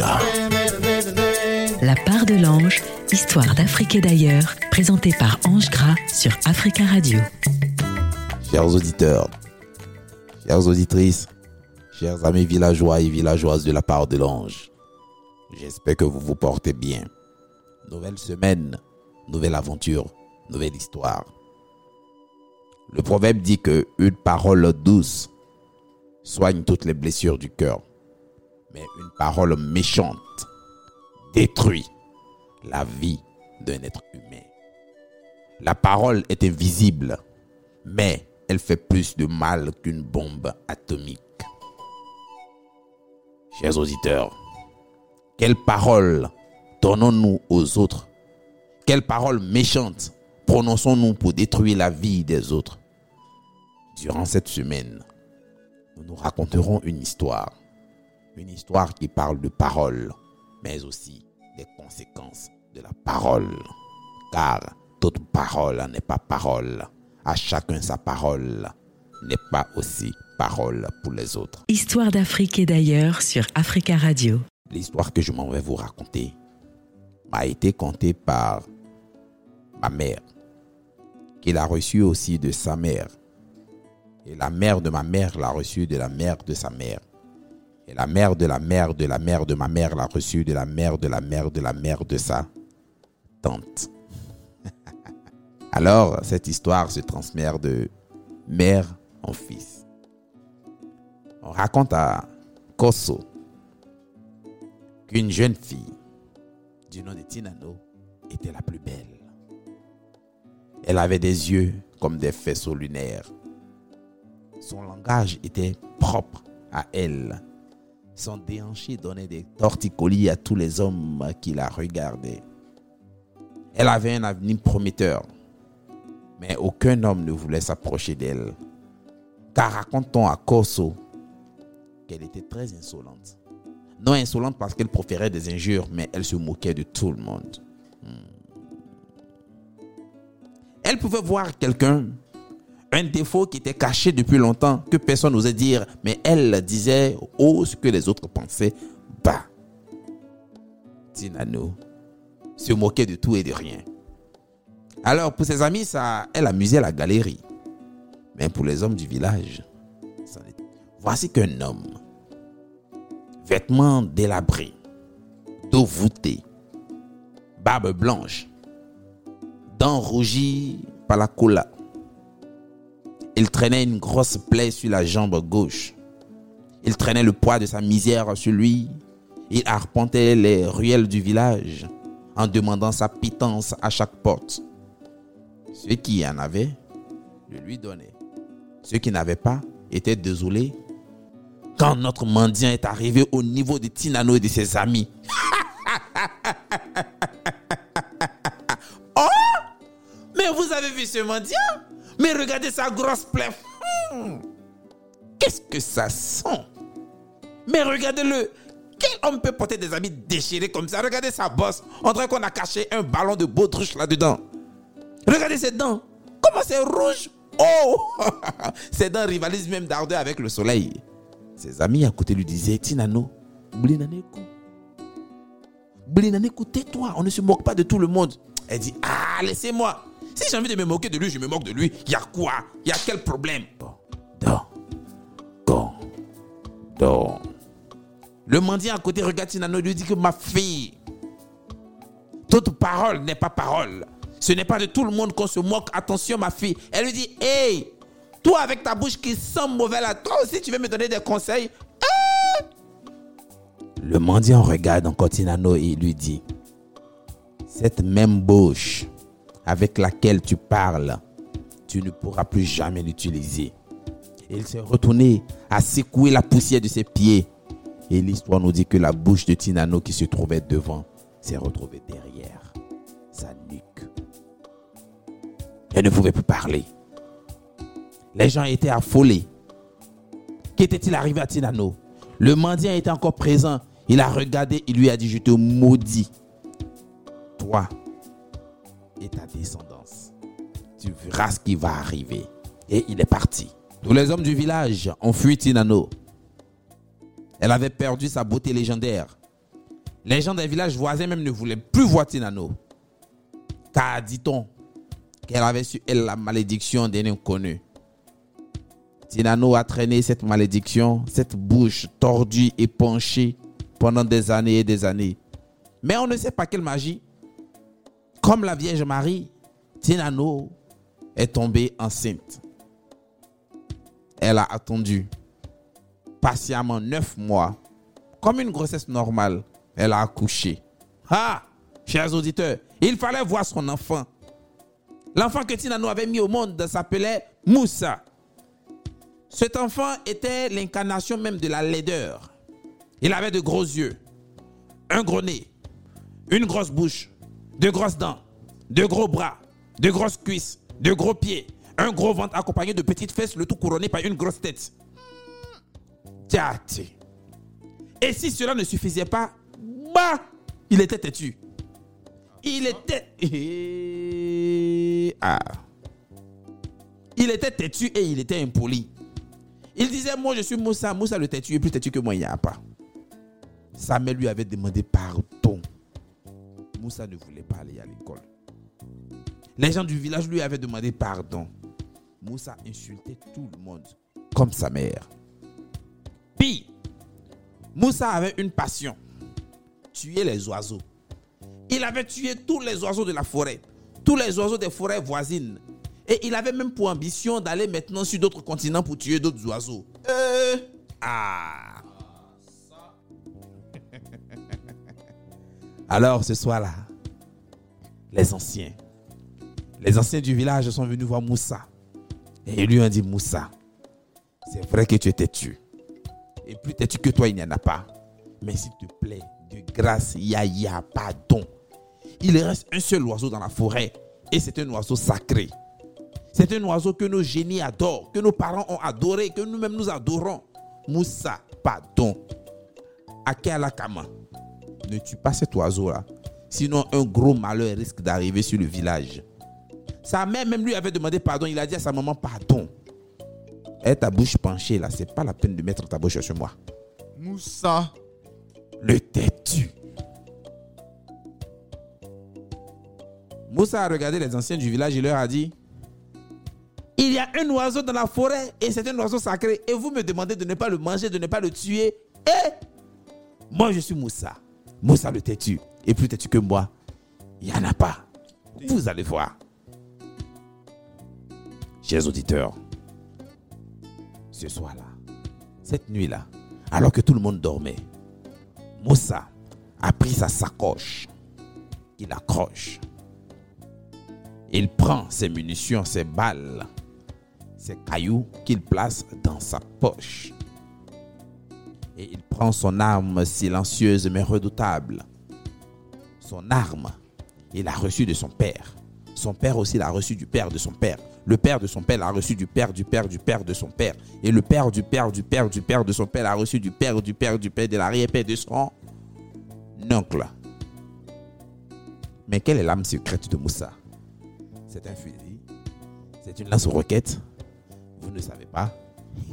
Africa. La part de l'ange, histoire d'Afrique et d'ailleurs, présentée par Ange Gras sur Africa Radio. Chers auditeurs, chères auditrices, chers amis villageois et villageoises de la part de l'ange, j'espère que vous vous portez bien. Nouvelle semaine, nouvelle aventure, nouvelle histoire. Le proverbe dit que une parole douce soigne toutes les blessures du cœur, mais une parole méchante détruit la vie d'un être humain. La parole est invisible, mais elle fait plus de mal qu'une bombe atomique. Chers auditeurs, quelle parole donnons-nous aux autres? Quelle parole méchante prononçons-nous pour détruire la vie des autres? Durant cette semaine, nous nous raconterons une histoire. Une histoire qui parle de parole, mais aussi des conséquences de la parole. Car toute parole n'est pas parole. À chacun sa parole n'est pas aussi parole pour les autres. Histoire d'Afrique et d'ailleurs sur Africa Radio. L'histoire que je m'en vais vous raconter m'a été contée par ma mère, qui l'a reçue aussi de sa mère. Et la mère de ma mère l'a reçue de la mère de sa mère. Et la mère de la mère de la mère de ma mère l'a reçue de la mère de la mère de la mère de sa tante. Alors, cette histoire se transmet de mère en fils. On raconte à Koso qu'une jeune fille du nom de Tinano était la plus belle. Elle avait des yeux comme des faisceaux lunaires. Son langage était propre à elle. Son déhanché donnait des torticolis à tous les hommes qui la regardaient. Elle avait un avenir prometteur, mais aucun homme ne voulait s'approcher d'elle. Car raconte-t-on à Corso qu'elle était très insolente. Non insolente parce qu'elle proférait des injures, mais elle se moquait de tout le monde. Elle pouvait voir quelqu'un, un défaut qui était caché depuis longtemps, que personne n'osait dire, mais elle disait haut ce que les autres pensaient bas. Tinano se moquait de tout et de rien. Alors pour ses amis, ça, elle amusait la galerie. Mais pour les hommes du village, voici qu'un homme, vêtements délabrés, dos voûté, barbe blanche, dents rougies par la cola. Il traînait une grosse plaie sur la jambe gauche. Il traînait le poids de sa misère sur lui. Il arpentait les ruelles du village en demandant sa pitance à chaque porte. Ceux qui en avaient le lui donnaient. Ceux qui n'avaient pas étaient désolés. Quand notre mendiant est arrivé au niveau de Tinano et de ses amis, Mais vous avez vu ce mendiant? Mais regardez sa grosse plaie. Hmm. Qu'est-ce que ça sent? Mais regardez-le. Quel homme peut porter des habits déchirés comme ça? Regardez sa bosse. On dirait qu'on a caché un ballon de baudruche là-dedans. Regardez ses dents. Comment c'est rouge? Oh Ses dents rivalisent même d'ardeur avec le soleil. Ses amis à côté lui disaient Tinano, Blinaneko. Blinaneko, tais-toi. On ne se moque pas de tout le monde. Elle dit Ah, laissez-moi. Si j'ai envie de me moquer de lui, je me moque de lui. Il y a quoi? Il y a quel problème? Dors. Dors. Dors. Le mendiant à côté regarde Tinano et lui dit que ma fille, toute parole n'est pas parole. Ce n'est pas de tout le monde qu'on se moque. Attention, ma fille. Elle lui dit Hey, toi avec ta bouche qui sent mauvais là, toi aussi tu veux me donner des conseils? Hein? Le mendiant regarde encore Tinano et lui dit Cette même bouche avec laquelle tu parles, tu ne pourras plus jamais l'utiliser. Et il s'est retourné à secouer la poussière de ses pieds. Et l'histoire nous dit que la bouche de Tinano qui se trouvait devant s'est retrouvée derrière sa nuque. Elle ne pouvait plus parler. Les gens étaient affolés. Qu'était-il arrivé à Tinano? Le mendiant était encore présent. Il a regardé, il lui a dit, je te maudis. Toi Tu verras ce qui va arriver. Et il est parti. Tous les hommes du village ont fui Tinano. Elle avait perdu sa beauté légendaire. Les gens des villages voisins même ne voulaient plus voir Tinano. Car dit-on qu'elle avait su elle la malédiction d'un inconnu. Tinano a traîné cette malédiction, cette bouche tordue et penchée pendant des années et des années. Mais on ne sait pas quelle magie. Comme la Vierge Marie, Tinano est tombée enceinte. Elle a attendu patiemment neuf mois, comme une grossesse normale. Elle a accouché. Ah, chers auditeurs, il fallait voir son enfant. L'enfant que Tinano avait mis au monde s'appelait Moussa. Cet enfant était l'incarnation même de la laideur. Il avait de gros yeux, un gros nez, une grosse bouche, de grosses dents, de gros bras, de grosses cuisses, de gros pieds, un gros ventre accompagné de petites fesses, le tout couronné par une grosse tête. Et si cela ne suffisait pas, bah, il était têtu. Il était. Ah. Il était têtu et il était impoli. Il disait Moi, je suis Moussa. Moussa, le têtu est plus têtu que moi, il n'y a pas. Sa mère lui avait demandé pardon. Moussa ne voulait pas aller à l'école. Les gens du village lui avaient demandé pardon. Moussa insultait tout le monde, comme sa mère. Puis, Moussa avait une passion tuer les oiseaux. Il avait tué tous les oiseaux de la forêt, tous les oiseaux des forêts voisines. Et il avait même pour ambition d'aller maintenant sur d'autres continents pour tuer d'autres oiseaux. Euh, ah. Alors ce soir-là, les anciens, les anciens du village sont venus voir Moussa. Et ils lui ont dit, Moussa, c'est vrai que tu étais tué. Et plus têtu que toi, il n'y en a pas. Mais s'il te plaît, de grâce, Yaya, pardon. Il reste un seul oiseau dans la forêt. Et c'est un oiseau sacré. C'est un oiseau que nos génies adorent, que nos parents ont adoré, que nous-mêmes nous adorons. Moussa, pardon. Kama, ne tue pas cet oiseau-là. Sinon, un gros malheur risque d'arriver sur le village. Sa mère même lui avait demandé pardon. Il a dit à sa maman, pardon. Et ta bouche penchée là, c'est pas la peine de mettre ta bouche sur moi. Moussa. Le têtu. Moussa a regardé les anciens du village et leur a dit Il y a un oiseau dans la forêt et c'est un oiseau sacré. Et vous me demandez de ne pas le manger, de ne pas le tuer. Et moi je suis Moussa. Moussa le têtu. Et plus têtu que moi, il n'y en a pas. Vous allez voir. Chers auditeurs, ce soir-là, cette nuit-là, alors que tout le monde dormait, Moussa a pris sa sacoche, il accroche. Il prend ses munitions, ses balles, ses cailloux qu'il place dans sa poche. Et il prend son arme silencieuse mais redoutable. Son arme, il a reçu de son père. Son père aussi l'a reçu du père de son père. Le père de son père l'a reçu du père, du père, du père de son père. Et le père du père, du père, du père de son père l'a reçu du père, du père, du père de l'arrière-père de son oncle. Mais quelle est l'âme secrète de Moussa? C'est un fusil C'est une lance-roquette Vous ne savez pas?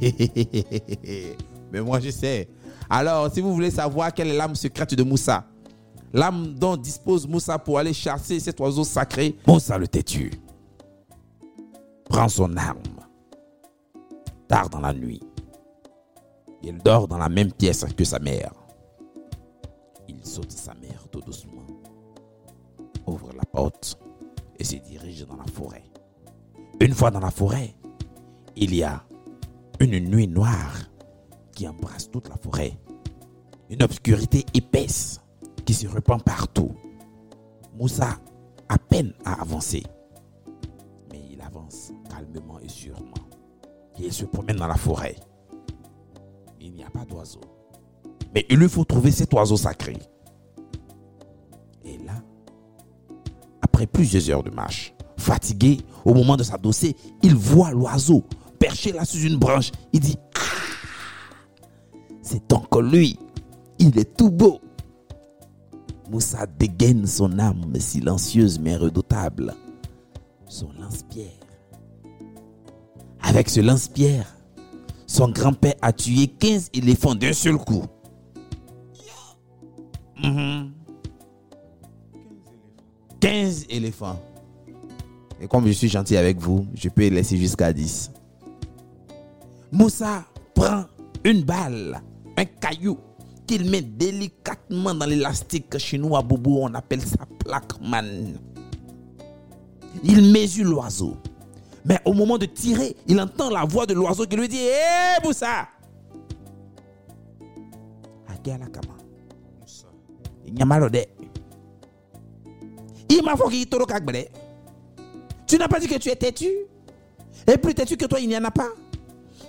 Mais moi je sais. Alors, si vous voulez savoir quelle est l'âme secrète de Moussa, l'âme dont dispose Moussa pour aller chasser cet oiseau sacré, Moussa le têtu prend son arme. Tard dans la nuit, il dort dans la même pièce que sa mère. Il saute sa mère tout doucement, ouvre la porte et se dirige dans la forêt. Une fois dans la forêt, il y a une nuit noire qui embrasse toute la forêt. Une obscurité épaisse qui se répand partout. Moussa a peine à avancer calmement et sûrement. il se promène dans la forêt. Il n'y a pas d'oiseau. Mais il lui faut trouver cet oiseau sacré. Et là, après plusieurs heures de marche, fatigué, au moment de s'adosser, il voit l'oiseau perché là sous une branche. Il dit Ah C'est encore lui. Il est tout beau. Moussa dégaine son âme silencieuse mais redoutable, son lance-pierre avec ce lance-pierre, son grand-père a tué 15 éléphants d'un seul coup. Mhm. 15 éléphants. Et comme je suis gentil avec vous, je peux laisser jusqu'à 10. Moussa prend une balle, un caillou, qu'il met délicatement dans l'élastique chez nous à Bobo, on appelle ça plaqueman. Il mesure l'oiseau. Mais au moment de tirer, il entend la voix de l'oiseau qui lui dit Hé hey, Moussa Tu n'as pas dit que tu es têtu Et plus têtu que toi, il n'y en a pas.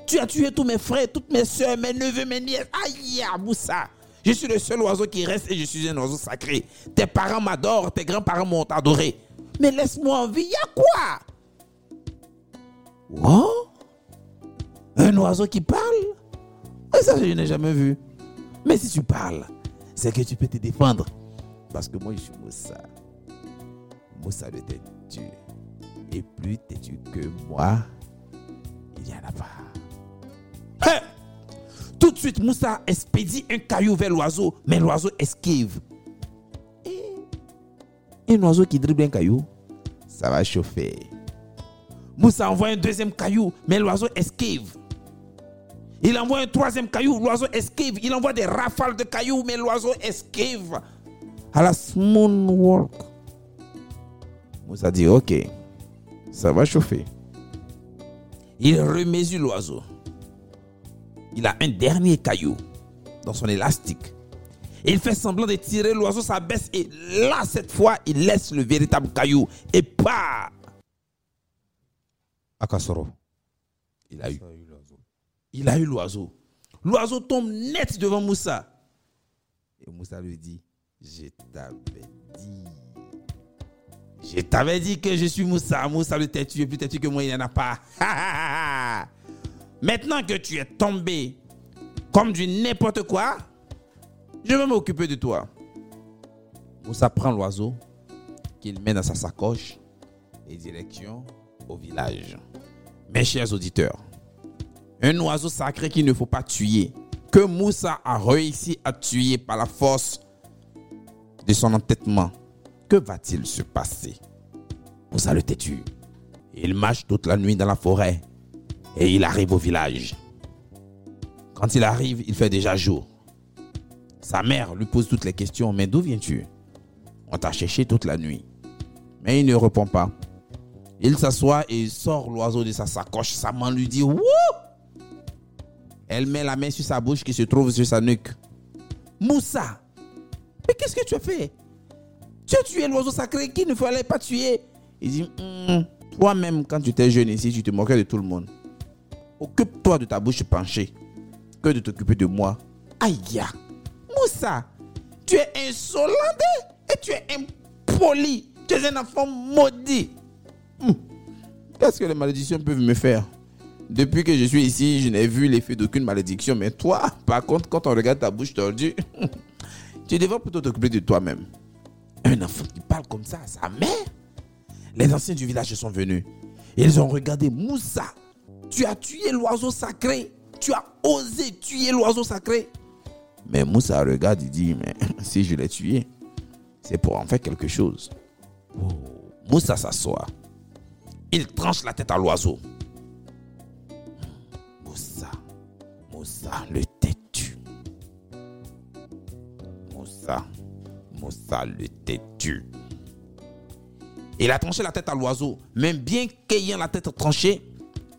Tu as tué tous mes frères, toutes mes soeurs, mes neveux, mes nièces. Aïe, Moussa. Je suis le seul oiseau qui reste et je suis un oiseau sacré. Tes parents m'adorent, tes grands-parents m'ont adoré. Mais laisse-moi en vie, y a quoi? Oh? Un oiseau qui parle? Ça, je n'ai jamais vu. Mais si tu parles, c'est que tu peux te défendre. Parce que moi, je suis Moussa. Moussa le têtu. Et plus têtu que moi, il n'y en a pas. Tout de suite, Moussa expédie un caillou vers l'oiseau, mais l'oiseau esquive. Un oiseau qui dribble un caillou, ça va chauffer. Moussa envoie un deuxième caillou, mais l'oiseau esquive. Il envoie un troisième caillou, l'oiseau esquive. Il envoie des rafales de cailloux, mais l'oiseau esquive. À la small walk. Moussa dit, ok, ça va chauffer. Il remesure l'oiseau il a un dernier caillou dans son élastique. Il fait semblant de tirer, l'oiseau s'abaisse et là, cette fois, il laisse le véritable caillou et pas. Akasoro. Il a eu. Il a eu l'oiseau. L'oiseau tombe net devant Moussa. Et Moussa lui dit, je t'avais dit. Je t'avais dit que je suis Moussa. Moussa le têtu plus têtu que moi, il n'y en a pas. Maintenant que tu es tombé comme du n'importe quoi, je vais m'occuper de toi. Moussa prend l'oiseau qu'il met dans sa sacoche et direction au village. Mes chers auditeurs, un oiseau sacré qu'il ne faut pas tuer, que Moussa a réussi à tuer par la force de son entêtement, que va-t-il se passer? Moussa le têtu. Il marche toute la nuit dans la forêt et il arrive au village. Quand il arrive, il fait déjà jour. Sa mère lui pose toutes les questions. Mais d'où viens-tu? On t'a cherché toute la nuit. Mais il ne répond pas. Il s'assoit et sort l'oiseau de sa sacoche. Sa main lui dit Wouh Elle met la main sur sa bouche qui se trouve sur sa nuque. Moussa, mais qu'est-ce que tu as fait? Tu as tué l'oiseau sacré qu'il ne fallait pas tuer. Il dit hum, Toi-même, quand tu étais jeune ici, tu te moquais de tout le monde. Occupe-toi de ta bouche penchée que de t'occuper de moi. Aïe, Moussa, tu es insolent et tu es impoli. Tu es un enfant maudit. Hum. Qu'est-ce que les malédictions peuvent me faire? Depuis que je suis ici, je n'ai vu l'effet d'aucune malédiction. Mais toi, par contre, quand on regarde ta bouche tordue, tu devrais plutôt t'occuper de toi-même. Un enfant qui parle comme ça à sa mère. Les anciens du village sont venus. Ils ont regardé Moussa tu as tué l'oiseau sacré. Tu as osé tuer l'oiseau sacré. Mais Moussa regarde, il dit, mais si je l'ai tué, c'est pour en faire quelque chose. Oh. Moussa s'assoit. Il tranche la tête à l'oiseau. Moussa, Moussa le têtu. Moussa, Moussa le têtu. Il a tranché la tête à l'oiseau. Même bien qu'ayant la tête tranchée,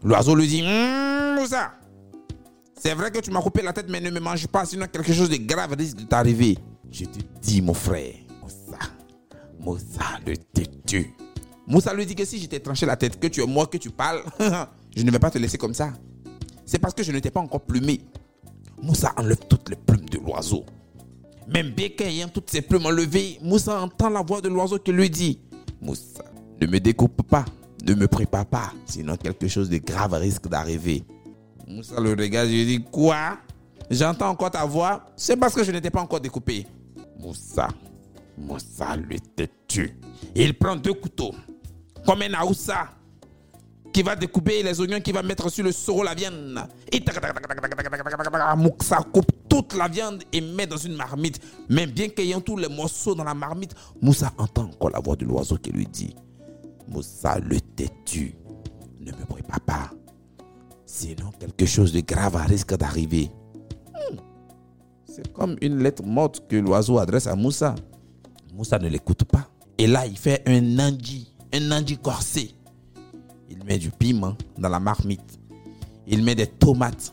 L'oiseau lui dit Moussa, c'est vrai que tu m'as coupé la tête, mais ne me mange pas, sinon quelque chose de grave risque de t'arriver. Je te dis, mon frère, Moussa, Moussa le têtu. Moussa lui dit que si je t'ai tranché la tête, que tu es moi, que tu parles, je ne vais pas te laisser comme ça. C'est parce que je ne t'ai pas encore plumé. Moussa enlève toutes les plumes de l'oiseau. Même bien qu'ayant toutes ses plumes enlevées, Moussa entend la voix de l'oiseau qui lui dit Moussa, ne me découpe pas. Ne me prépare pas, sinon quelque chose de grave risque d'arriver. Moussa le regarde, je dis Quoi? J'entends encore ta voix, c'est parce que je n'étais pas encore découpé. Moussa, Moussa le têtu. Il prend deux couteaux, comme un aoussa, qui va découper les oignons, qui va mettre sur le soro la viande. Et Moussa coupe toute la viande et met dans une marmite. Mais bien qu'ayant tous les morceaux dans la marmite, Moussa entend encore la voix de l'oiseau qui lui dit Moussa, le têtu, ne me prépare pas. Sinon, quelque chose de grave risque d'arriver. Hmm. C'est comme une lettre morte que l'oiseau adresse à Moussa. Moussa ne l'écoute pas. Et là, il fait un nandi, un nandi corsé. Il met du piment dans la marmite. Il met des tomates.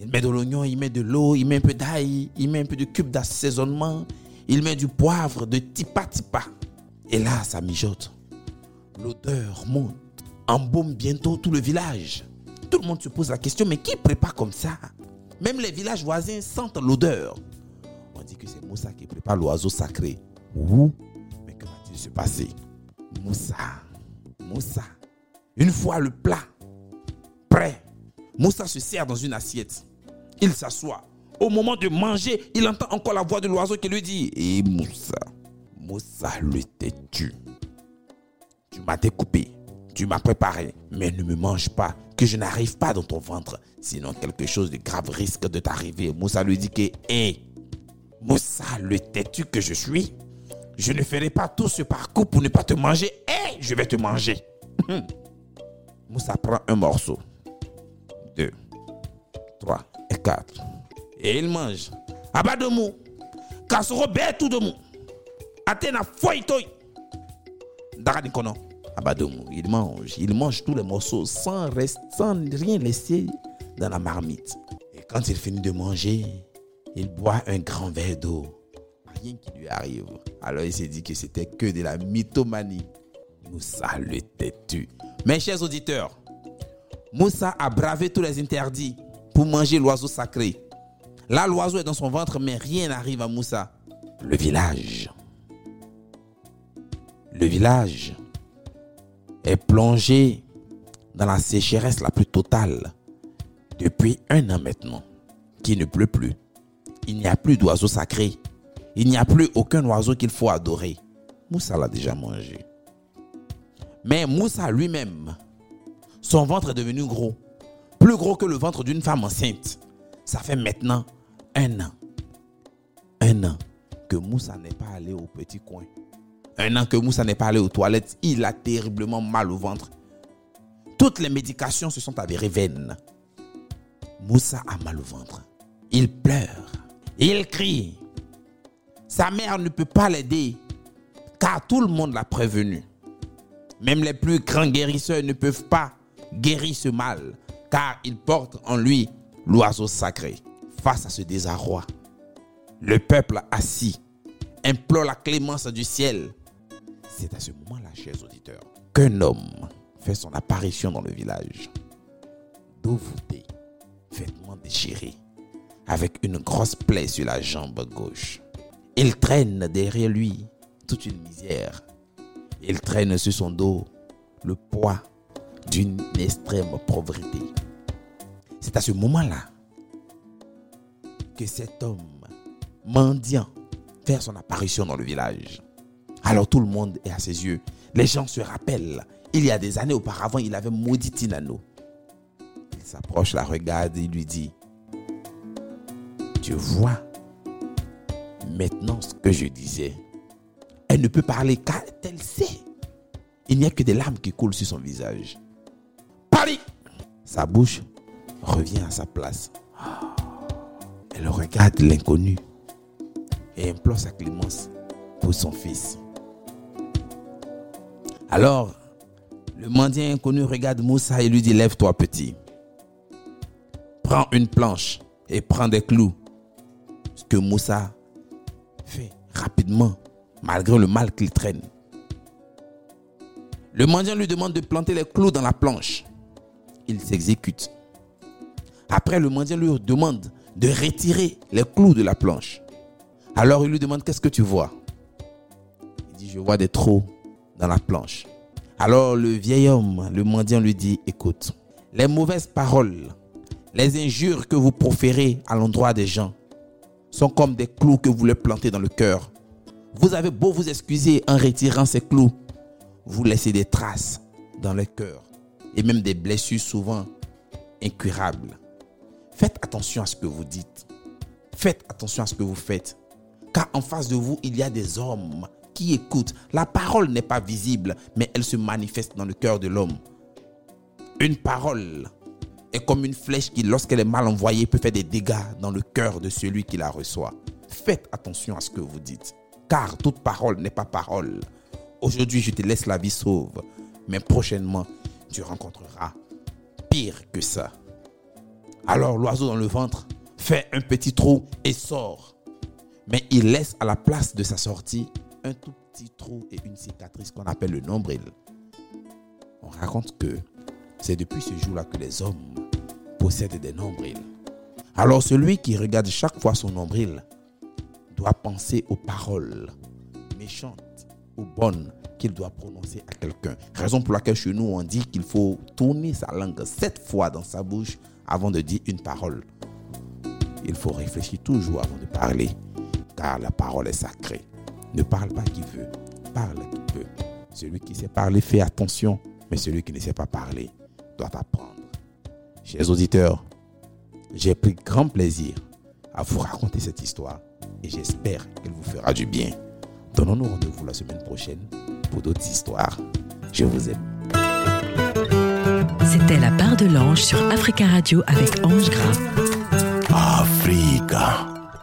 Il met de l'oignon, il met de l'eau, il met un peu d'ail, il met un peu de cube d'assaisonnement. Il met du poivre, de tipa tipa. Et là, ça mijote. L'odeur monte, embaume bientôt tout le village. Tout le monde se pose la question, mais qui prépare comme ça? Même les villages voisins sentent l'odeur. On dit que c'est Moussa qui prépare l'oiseau sacré. Ouh, mais que va-t-il se passer? Moussa, Moussa. Une fois le plat prêt, Moussa se sert dans une assiette. Il s'assoit. Au moment de manger, il entend encore la voix de l'oiseau qui lui dit Et Moussa, Moussa le têtu. Tu m'as découpé, tu m'as préparé, mais ne me mange pas, que je n'arrive pas dans ton ventre. Sinon, quelque chose de grave risque de t'arriver. Moussa lui dit que Hé, Moussa le têtu que je suis, je ne ferai pas tout ce parcours pour ne pas te manger. Hé, je vais te manger. Moussa prend un morceau. Deux, trois et quatre. Et il mange. Abadomu. Kasoro betu domu. Atena foitoi. Darani kono. Abadomu. Il mange. Il mange tous les morceaux sans, sans rien laisser dans la marmite. Et quand il finit de manger, il boit un grand verre d'eau. Rien qui lui arrive. Alors il s'est dit que c'était que de la mythomanie. Moussa le têtu. Mes chers auditeurs, Moussa a bravé tous les interdits pour manger l'oiseau sacré. Là, l'oiseau est dans son ventre, mais rien n'arrive à Moussa. Le village. Le village est plongé dans la sécheresse la plus totale depuis un an maintenant, qu'il ne pleut plus. Il n'y a plus d'oiseau sacré. Il n'y a plus aucun oiseau qu'il faut adorer. Moussa l'a déjà mangé. Mais Moussa lui-même, son ventre est devenu gros. Plus gros que le ventre d'une femme enceinte. Ça fait maintenant un an. Un an que Moussa n'est pas allé au petit coin. Un an que Moussa n'est pas allé aux toilettes. Il a terriblement mal au ventre. Toutes les médications se sont avérées vaines. Moussa a mal au ventre. Il pleure. Il crie. Sa mère ne peut pas l'aider car tout le monde l'a prévenu. Même les plus grands guérisseurs ne peuvent pas guérir ce mal car il porte en lui l'oiseau sacré. Face à ce désarroi, le peuple assis implore la clémence du ciel. C'est à ce moment-là, chers auditeurs, qu'un homme fait son apparition dans le village. Dos voûté, vêtements déchirés, avec une grosse plaie sur la jambe gauche. Il traîne derrière lui toute une misère. Il traîne sur son dos le poids d'une extrême pauvreté. C'est à ce moment-là que cet homme mendiant fait son apparition dans le village. Alors tout le monde est à ses yeux. Les gens se rappellent. Il y a des années auparavant, il avait maudit Tinano. Il s'approche, la regarde et lui dit, tu vois maintenant ce que je disais. Elle ne peut parler car elle sait. Il n'y a que des larmes qui coulent sur son visage. Paris Sa bouche revient à sa place. Elle regarde l'inconnu et implore sa clémence pour son fils. Alors, le mendiant inconnu regarde Moussa et lui dit, lève-toi petit. Prends une planche et prends des clous. Ce que Moussa fait rapidement, malgré le mal qu'il traîne. Le mendiant lui demande de planter les clous dans la planche. Il s'exécute. Après, le mendiant lui demande de retirer les clous de la planche. Alors il lui demande qu'est-ce que tu vois? Il dit je vois des trous dans la planche. Alors le vieil homme, le mendiant lui dit écoute, les mauvaises paroles, les injures que vous proférez à l'endroit des gens sont comme des clous que vous les plantez dans le cœur. Vous avez beau vous excuser en retirant ces clous, vous laissez des traces dans le cœur et même des blessures souvent incurables. Faites attention à ce que vous dites. Faites attention à ce que vous faites. Car en face de vous, il y a des hommes qui écoutent. La parole n'est pas visible, mais elle se manifeste dans le cœur de l'homme. Une parole est comme une flèche qui, lorsqu'elle est mal envoyée, peut faire des dégâts dans le cœur de celui qui la reçoit. Faites attention à ce que vous dites, car toute parole n'est pas parole. Aujourd'hui, je te laisse la vie sauve, mais prochainement, tu rencontreras pire que ça. Alors l'oiseau dans le ventre fait un petit trou et sort. Mais il laisse à la place de sa sortie un tout petit trou et une cicatrice qu'on appelle le nombril. On raconte que c'est depuis ce jour-là que les hommes possèdent des nombrils. Alors celui qui regarde chaque fois son nombril doit penser aux paroles méchantes ou bonnes qu'il doit prononcer à quelqu'un. Raison pour laquelle chez nous on dit qu'il faut tourner sa langue sept fois dans sa bouche avant de dire une parole. Il faut réfléchir toujours avant de parler, car la parole est sacrée. Ne parle pas qui veut, parle qui peut. Celui qui sait parler fait attention, mais celui qui ne sait pas parler doit apprendre. Chers auditeurs, j'ai pris grand plaisir à vous raconter cette histoire et j'espère qu'elle vous fera du bien. Donnons-nous rendez-vous la semaine prochaine pour d'autres histoires. Je vous aime. C'était la part de l'ange sur Africa Radio avec Ange Gras. Africa.